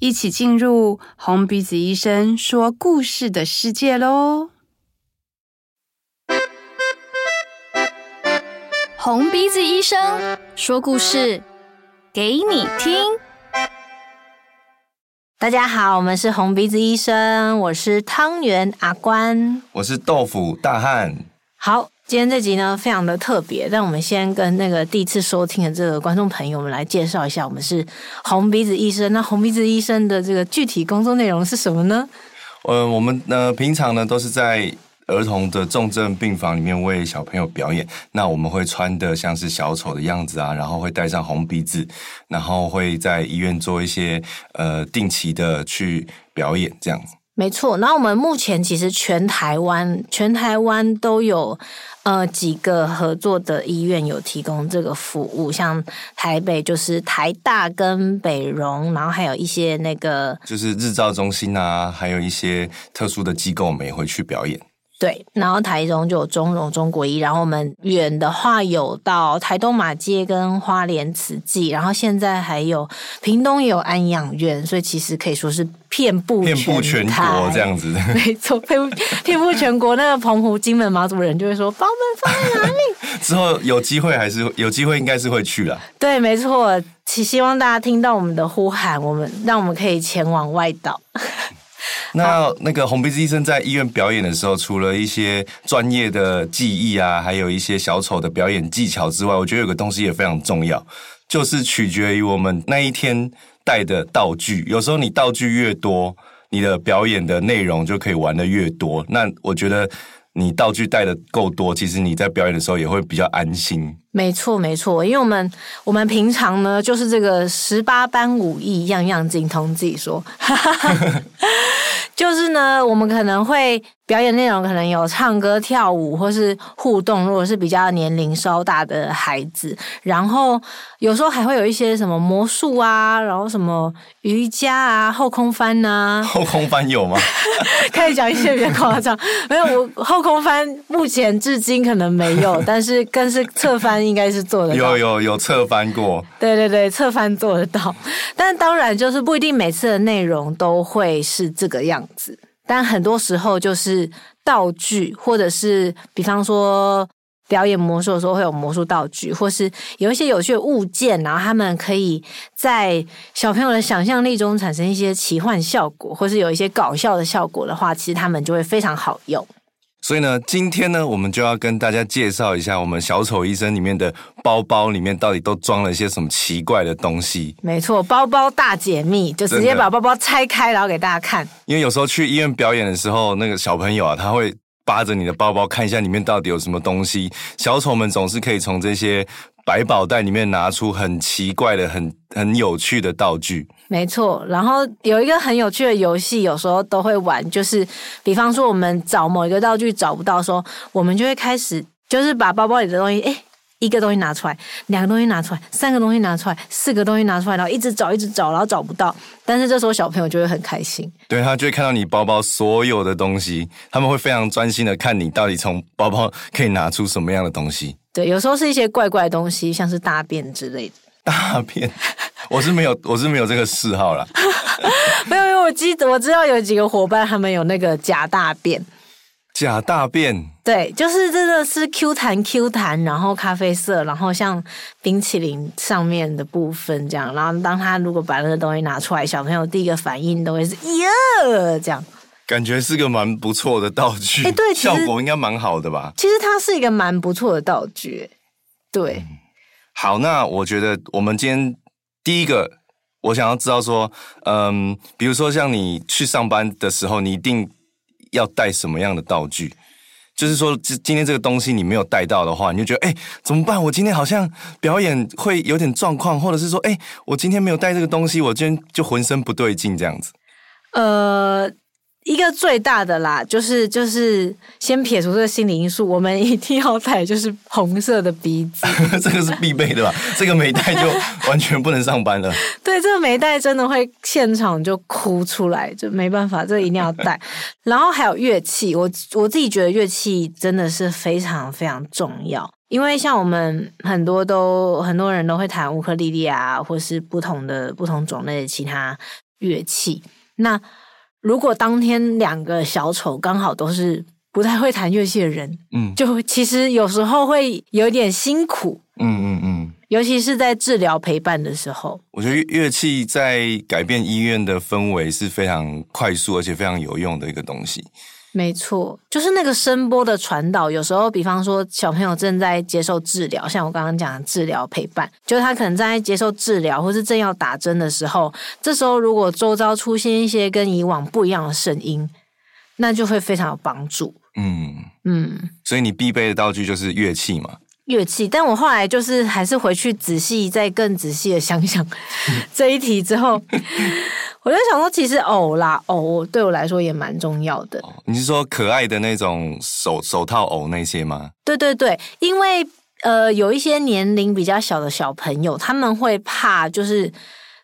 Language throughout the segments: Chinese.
一起进入红鼻子医生说故事的世界喽！红鼻子医生说故事给你听。大家好，我们是红鼻子医生，我是汤圆阿关，我是豆腐大汉。好。今天这集呢，非常的特别，但我们先跟那个第一次收听的这个观众朋友们来介绍一下，我们是红鼻子医生。那红鼻子医生的这个具体工作内容是什么呢？呃，我们呢平常呢都是在儿童的重症病房里面为小朋友表演。那我们会穿的像是小丑的样子啊，然后会戴上红鼻子，然后会在医院做一些呃定期的去表演这样子。没错，那我们目前其实全台湾全台湾都有呃几个合作的医院有提供这个服务，像台北就是台大跟北荣，然后还有一些那个就是日照中心啊，还有一些特殊的机构，我们也会去表演。对，然后台中就有中荣中国医，然后我们远的话有到台东马街跟花莲慈济，然后现在还有屏东也有安养院，所以其实可以说是遍布全遍布全国这样子的。没错，遍布遍布全国。那个澎湖、金门、马祖人就会说：“把我们放在哪里？” 之后有机会还是有机会，应该是会去了。对，没错，希希望大家听到我们的呼喊，我们让我们可以前往外岛。那那个红鼻子医生在医院表演的时候，除了一些专业的技艺啊，还有一些小丑的表演技巧之外，我觉得有个东西也非常重要，就是取决于我们那一天带的道具。有时候你道具越多，你的表演的内容就可以玩的越多。那我觉得。你道具带的够多，其实你在表演的时候也会比较安心。没错，没错，因为我们我们平常呢，就是这个十八般武艺，样样精通。自己说，就是呢，我们可能会。表演内容可能有唱歌、跳舞，或是互动。如果是比较年龄稍大的孩子，然后有时候还会有一些什么魔术啊，然后什么瑜伽啊、后空翻啊。后空翻有吗？可以讲一些比较夸张。没有，我后空翻目前至今可能没有，但是更是侧翻应该是做得到。有有有侧翻过。对对对，侧翻做得到。但当然就是不一定每次的内容都会是这个样子。但很多时候就是道具，或者是比方说表演魔术的时候会有魔术道具，或是有一些有趣的物件，然后他们可以在小朋友的想象力中产生一些奇幻效果，或是有一些搞笑的效果的话，其实他们就会非常好用。所以呢，今天呢，我们就要跟大家介绍一下我们小丑医生里面的包包里面到底都装了一些什么奇怪的东西。没错，包包大解密，就直接把包包拆开，然后给大家看。因为有时候去医院表演的时候，那个小朋友啊，他会扒着你的包包看一下里面到底有什么东西。小丑们总是可以从这些百宝袋里面拿出很奇怪的、很很有趣的道具。没错，然后有一个很有趣的游戏，有时候都会玩，就是比方说我们找某一个道具找不到的时候，我们就会开始就是把包包里的东西，诶，一个东西拿出来，两个东西拿出来，三个东西拿出来，四个东西拿出来，然后一直找，一直找，然后找不到。但是这时候小朋友就会很开心，对，他就会看到你包包所有的东西，他们会非常专心的看你到底从包包可以拿出什么样的东西。对，有时候是一些怪怪的东西，像是大便之类的。大便。我是没有，我是没有这个嗜好啦。没有，因为我记得我知道有几个伙伴他们有那个假大便。假大便。对，就是真的是 Q 弹 Q 弹，然后咖啡色，然后像冰淇淋上面的部分这样。然后当他如果把那个东西拿出来，小朋友第一个反应都会是耶这样。感觉是个蛮不错的道具。哎，对，效果应该蛮好的吧？其实它是一个蛮不错的道具。对。嗯。好，那我觉得我们今天。第一个，我想要知道说，嗯，比如说像你去上班的时候，你一定要带什么样的道具？就是说，今今天这个东西你没有带到的话，你就觉得，哎，怎么办？我今天好像表演会有点状况，或者是说，哎，我今天没有带这个东西，我今天就浑身不对劲这样子。呃，一个最大的啦，就是就是先撇除这个心理因素，我们一定要带就是红色的鼻子，这个是必备的吧？这个没带就完全不能上班了。对，这个没带真的会现场就哭出来，就没办法，这个一定要带。然后还有乐器，我我自己觉得乐器真的是非常非常重要，因为像我们很多都很多人都会弹乌克丽丽啊，或是不同的不同种类的其他乐器，那。如果当天两个小丑刚好都是不太会弹乐器的人，嗯，就其实有时候会有点辛苦，嗯嗯嗯，尤其是在治疗陪伴的时候，我觉得乐器在改变医院的氛围是非常快速而且非常有用的一个东西。没错，就是那个声波的传导。有时候，比方说小朋友正在接受治疗，像我刚刚讲的治疗陪伴，就是他可能正在接受治疗，或是正要打针的时候，这时候如果周遭出现一些跟以往不一样的声音，那就会非常有帮助。嗯嗯，所以你必备的道具就是乐器嘛？乐器。但我后来就是还是回去仔细再更仔细的想想 这一题之后。我就想说，其实偶啦，偶对我来说也蛮重要的。你是说可爱的那种手手套偶那些吗？对对对，因为呃，有一些年龄比较小的小朋友，他们会怕，就是。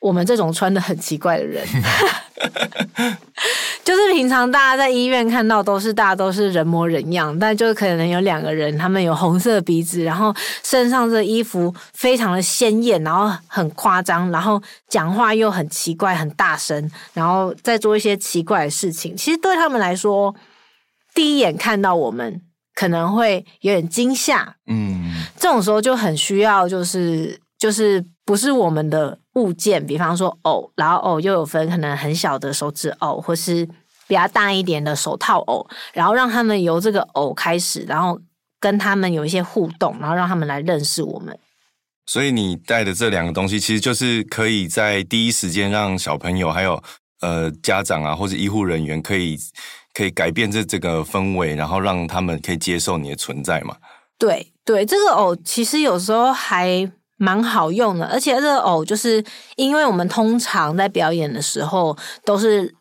我们这种穿的很奇怪的人，就是平常大家在医院看到都是大家都是人模人样，但就可能有两个人，他们有红色鼻子，然后身上这衣服非常的鲜艳，然后很夸张，然后讲话又很奇怪、很大声，然后再做一些奇怪的事情。其实对他们来说，第一眼看到我们可能会有点惊吓，嗯，这种时候就很需要，就是就是不是我们的。物件，比方说偶，然后偶又有分可能很小的手指偶，或是比较大一点的手套偶，然后让他们由这个偶开始，然后跟他们有一些互动，然后让他们来认识我们。所以你带的这两个东西，其实就是可以在第一时间让小朋友还有呃家长啊，或者医护人员可以可以改变这这个氛围，然后让他们可以接受你的存在嘛？对对，这个偶其实有时候还。蛮好用的，而且这个偶就是因为我们通常在表演的时候都是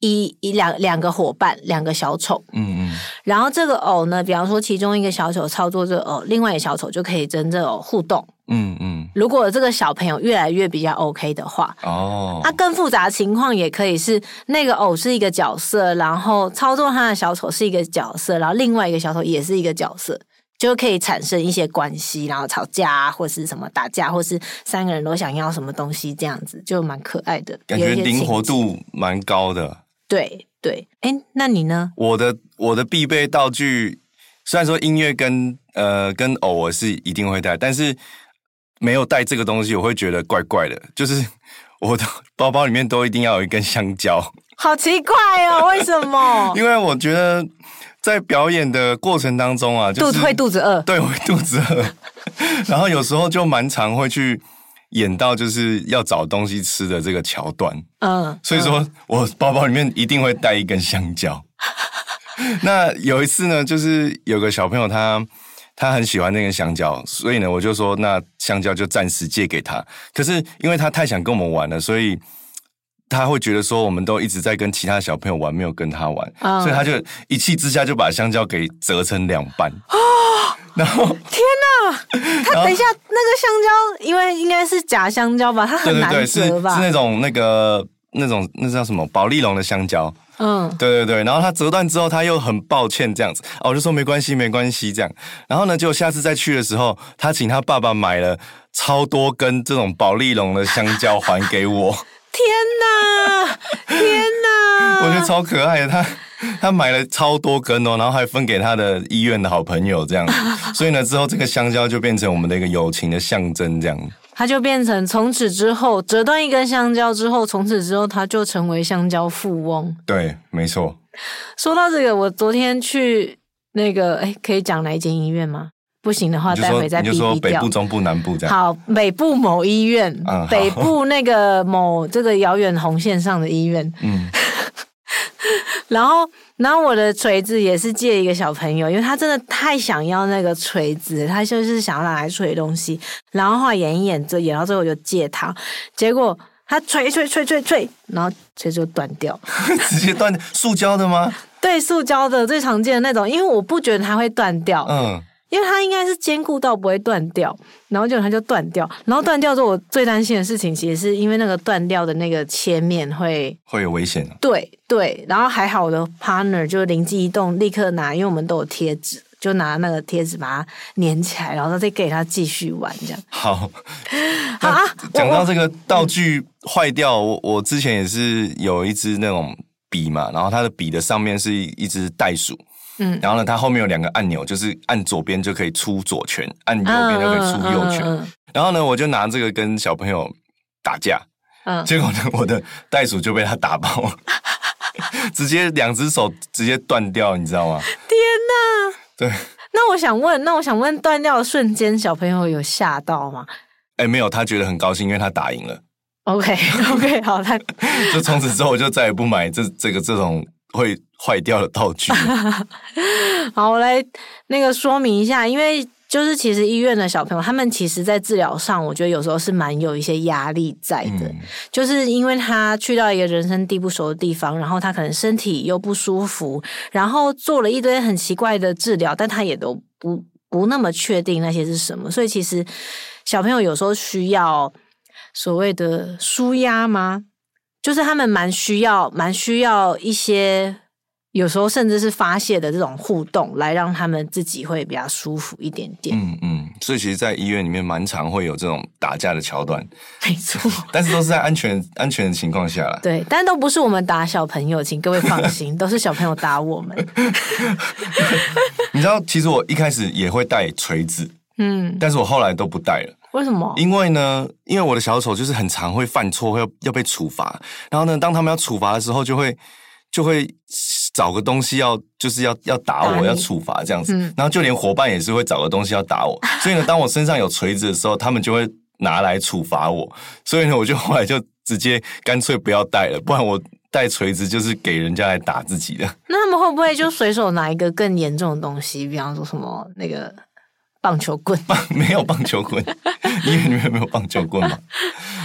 一一两两个伙伴，两个小丑，嗯嗯，然后这个偶呢，比方说其中一个小丑操作这个偶，另外一个小丑就可以跟这偶互动，嗯嗯。如果这个小朋友越来越比较 OK 的话，哦，那更复杂的情况也可以是那个偶是一个角色，然后操作他的小丑是一个角色，然后另外一个小丑也是一个角色。就可以产生一些关系，然后吵架，或是什么打架，或是三个人都想要什么东西，这样子就蛮可爱的，感觉灵活度蛮高的。对对，哎，那你呢？我的我的必备道具，虽然说音乐跟呃跟偶我是一定会带，但是没有带这个东西，我会觉得怪怪的。就是我的包包里面都一定要有一根香蕉，好奇怪哦，为什么？因为我觉得。在表演的过程当中啊，就是、肚子会肚子饿，对，会肚子饿，然后有时候就蛮常会去演到就是要找东西吃的这个桥段，嗯，所以说我包包里面一定会带一根香蕉。那有一次呢，就是有个小朋友他他很喜欢那根香蕉，所以呢我就说那香蕉就暂时借给他。可是因为他太想跟我们玩了，所以。他会觉得说，我们都一直在跟其他小朋友玩，没有跟他玩，嗯、所以他就一气之下就把香蕉给折成两半。哦，然后天哪！他等一下，那个香蕉，因为应该是假香蕉吧？它很难折吧？对对对，是是那种那个那种那叫什么保丽龙的香蕉。嗯，对对对。然后他折断之后，他又很抱歉这样子，哦，我就说没关系，没关系这样。然后呢，就下次再去的时候，他请他爸爸买了超多根这种保丽龙的香蕉还给我。天哪！天哪！我觉得超可爱的，他 他买了超多根哦，然后还分给他的医院的好朋友这样，所以呢，之后这个香蕉就变成我们的一个友情的象征，这样。他就变成从此之后折断一根香蕉之后，从此之后他就成为香蕉富翁。对，没错。说到这个，我昨天去那个，哎，可以讲哪一间医院吗？不行的话，待会再逼逼掉。北部、中部、南部这样。好，北部某医院，嗯、北部那个某这个遥远红线上的医院。嗯。然后，然后我的锤子也是借一个小朋友，因为他真的太想要那个锤子，他就是想要拿来锤东西。然后后来演一演，就演到最后就借他，结果他锤锤锤锤锤，然后锤就断掉，直接断，塑胶的吗？对，塑胶的最常见的那种，因为我不觉得它会断掉，嗯，因为它应该是坚固到不会断掉，然后结果它就断掉，然后断掉之后，我最担心的事情其实是因为那个断掉的那个切面会会有危险。对对，然后还好我的 partner 就灵机一动，立刻拿，因为我们都有贴纸。就拿那个贴纸把它粘起来，然后再给他继续玩，这样。好，好啊。讲到这个道具坏掉，我我之前也是有一支那种笔嘛，然后它的笔的上面是一只袋鼠，嗯，然后呢，它后面有两个按钮，就是按左边就可以出左拳，按右边就可以出右拳。嗯嗯嗯、然后呢，我就拿这个跟小朋友打架，嗯，结果呢，我的袋鼠就被他打爆了，直接两只手直接断掉，你知道吗？天哪！对，那我想问，那我想问，断掉的瞬间，小朋友有吓到吗？哎、欸，没有，他觉得很高兴，因为他打赢了。OK，OK，okay, okay, 好，他 就从此之后我就再也不买这这个这种会坏掉的道具。好，我来那个说明一下，因为。就是其实医院的小朋友，他们其实，在治疗上，我觉得有时候是蛮有一些压力在的。嗯、就是因为他去到一个人生地不熟的地方，然后他可能身体又不舒服，然后做了一堆很奇怪的治疗，但他也都不不那么确定那些是什么。所以其实小朋友有时候需要所谓的舒压吗？就是他们蛮需要，蛮需要一些。有时候甚至是发泄的这种互动，来让他们自己会比较舒服一点点。嗯嗯，所以其实，在医院里面蛮常会有这种打架的桥段。没错，但是都是在安全安全的情况下啦。对，但都不是我们打小朋友，请各位放心，都是小朋友打我们。你知道，其实我一开始也会带锤子，嗯，但是我后来都不带了。为什么？因为呢，因为我的小丑就是很常会犯错，会要要被处罚。然后呢，当他们要处罚的时候，就会就会。找个东西要就是要要打我，要处罚这样子，嗯、然后就连伙伴也是会找个东西要打我，所以呢，当我身上有锤子的时候，他们就会拿来处罚我，所以呢，我就后来就直接干脆不要带了，不然我带锤子就是给人家来打自己的。那他们会不会就随手拿一个更严重的东西，比方说什么那个？棒球棍？棒 没有棒球棍，医院里面没有棒球棍嘛？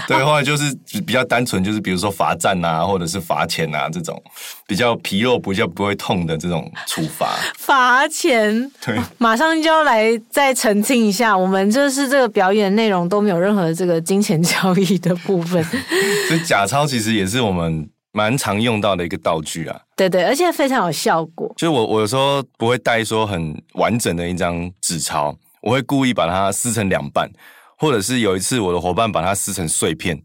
对，后来就是比较单纯，就是比如说罚站啊，或者是罚钱啊这种比较皮肉比较不会痛的这种处罚。罚钱？对，马上就要来再澄清一下，我们就是这个表演内容都没有任何这个金钱交易的部分。所以假钞其实也是我们蛮常用到的一个道具啊。对对，而且非常有效果。就是我我有时候不会带说很完整的一张纸钞。我会故意把它撕成两半，或者是有一次我的伙伴把它撕成碎片，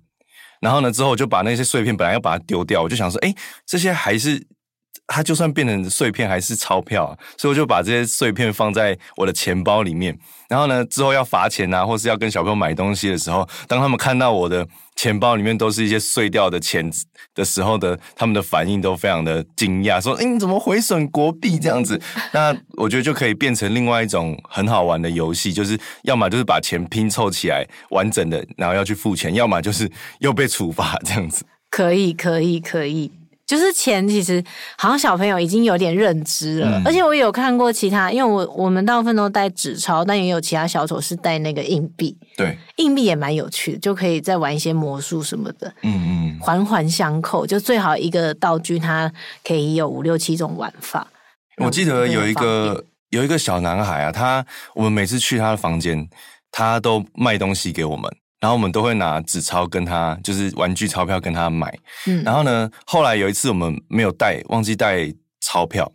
然后呢之后我就把那些碎片本来要把它丢掉，我就想说，哎，这些还是它就算变成碎片还是钞票啊，所以我就把这些碎片放在我的钱包里面。然后呢之后要罚钱啊，或是要跟小朋友买东西的时候，当他们看到我的钱包里面都是一些碎掉的钱的时候的，他们的反应都非常的惊讶，说：“哎，你怎么毁损国币这样子？” 那我觉得就可以变成另外一种很好玩的游戏，就是要么就是把钱拼凑起来完整的，然后要去付钱；要么就是又被处罚这样子。可以，可以，可以。就是钱，其实好像小朋友已经有点认知了，嗯、而且我有看过其他，因为我我们大部分都带纸钞，但也有其他小丑是带那个硬币。对，硬币也蛮有趣的，就可以再玩一些魔术什么的。嗯嗯，环环相扣，就最好一个道具它可以有五六七种玩法。我记得有一个有一个小男孩啊，他我们每次去他的房间，他都卖东西给我们。然后我们都会拿纸钞跟他，就是玩具钞票跟他买。嗯，然后呢，后来有一次我们没有带，忘记带钞票，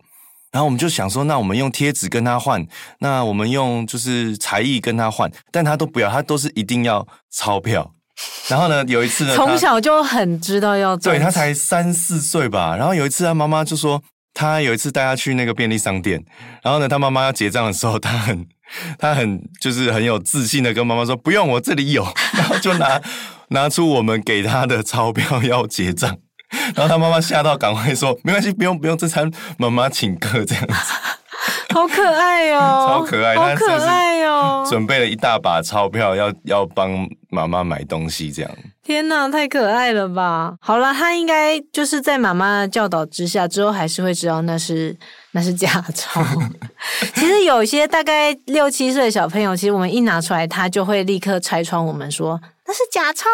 然后我们就想说，那我们用贴纸跟他换，那我们用就是才艺跟他换，但他都不要，他都是一定要钞票。然后呢，有一次呢，从小就很知道要对，他才三四岁吧。然后有一次他妈妈就说，他有一次带他去那个便利商店，然后呢，他妈妈要结账的时候，他很。他很就是很有自信的跟妈妈说：“不用，我这里有。”然后就拿拿出我们给他的钞票要结账，然后他妈妈吓到，赶快说：“没关系，不用不用，这餐妈妈请客这样子。”好可爱哦，超可爱，好可爱哦！准备了一大把钞票，要要帮妈妈买东西这样。天哪，太可爱了吧！好了，他应该就是在妈妈的教导之下，之后还是会知道那是。那是假钞。其实有一些大概六七岁的小朋友，其实我们一拿出来，他就会立刻拆穿我们说那是假钞。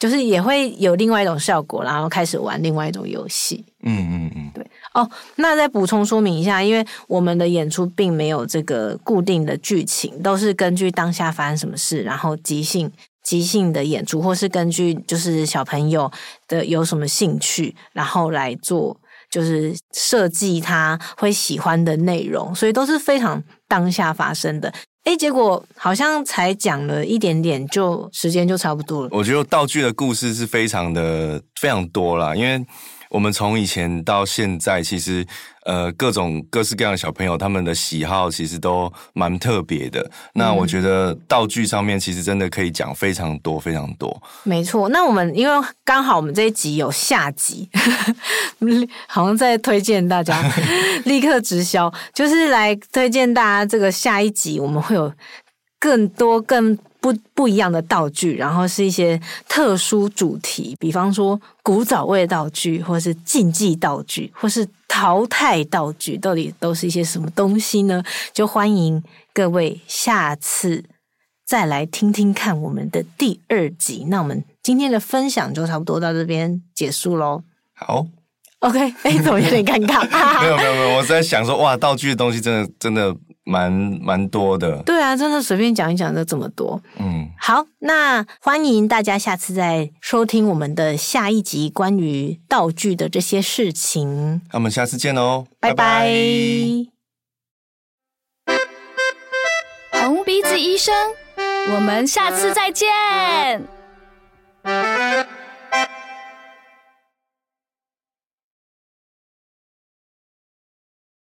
就是也会有另外一种效果，然后开始玩另外一种游戏。嗯嗯嗯，对哦。那再补充说明一下，因为我们的演出并没有这个固定的剧情，都是根据当下发生什么事，然后即兴即兴的演出，或是根据就是小朋友的有什么兴趣，然后来做就是设计他会喜欢的内容，所以都是非常当下发生的。哎，结果好像才讲了一点点，就时间就差不多了。我觉得道具的故事是非常的非常多啦，因为。我们从以前到现在，其实呃各种各式各样的小朋友，他们的喜好其实都蛮特别的。那我觉得道具上面其实真的可以讲非常多非常多。没错，那我们因为刚好我们这一集有下集，好像在推荐大家 立刻直销，就是来推荐大家这个下一集我们会有更多更。不不一样的道具，然后是一些特殊主题，比方说古早味道具，或是竞技道具，或是淘汰道具，到底都是一些什么东西呢？就欢迎各位下次再来听听看我们的第二集。那我们今天的分享就差不多到这边结束喽。好，OK，哎，怎么有点尴尬？没有没有没有，我在想说，哇，道具的东西真的真的。蛮蛮多的，对啊，真的随便讲一讲就这么多。嗯，好，那欢迎大家下次再收听我们的下一集关于道具的这些事情。那我们下次见喽，拜拜。红鼻子医生，我们下次再见。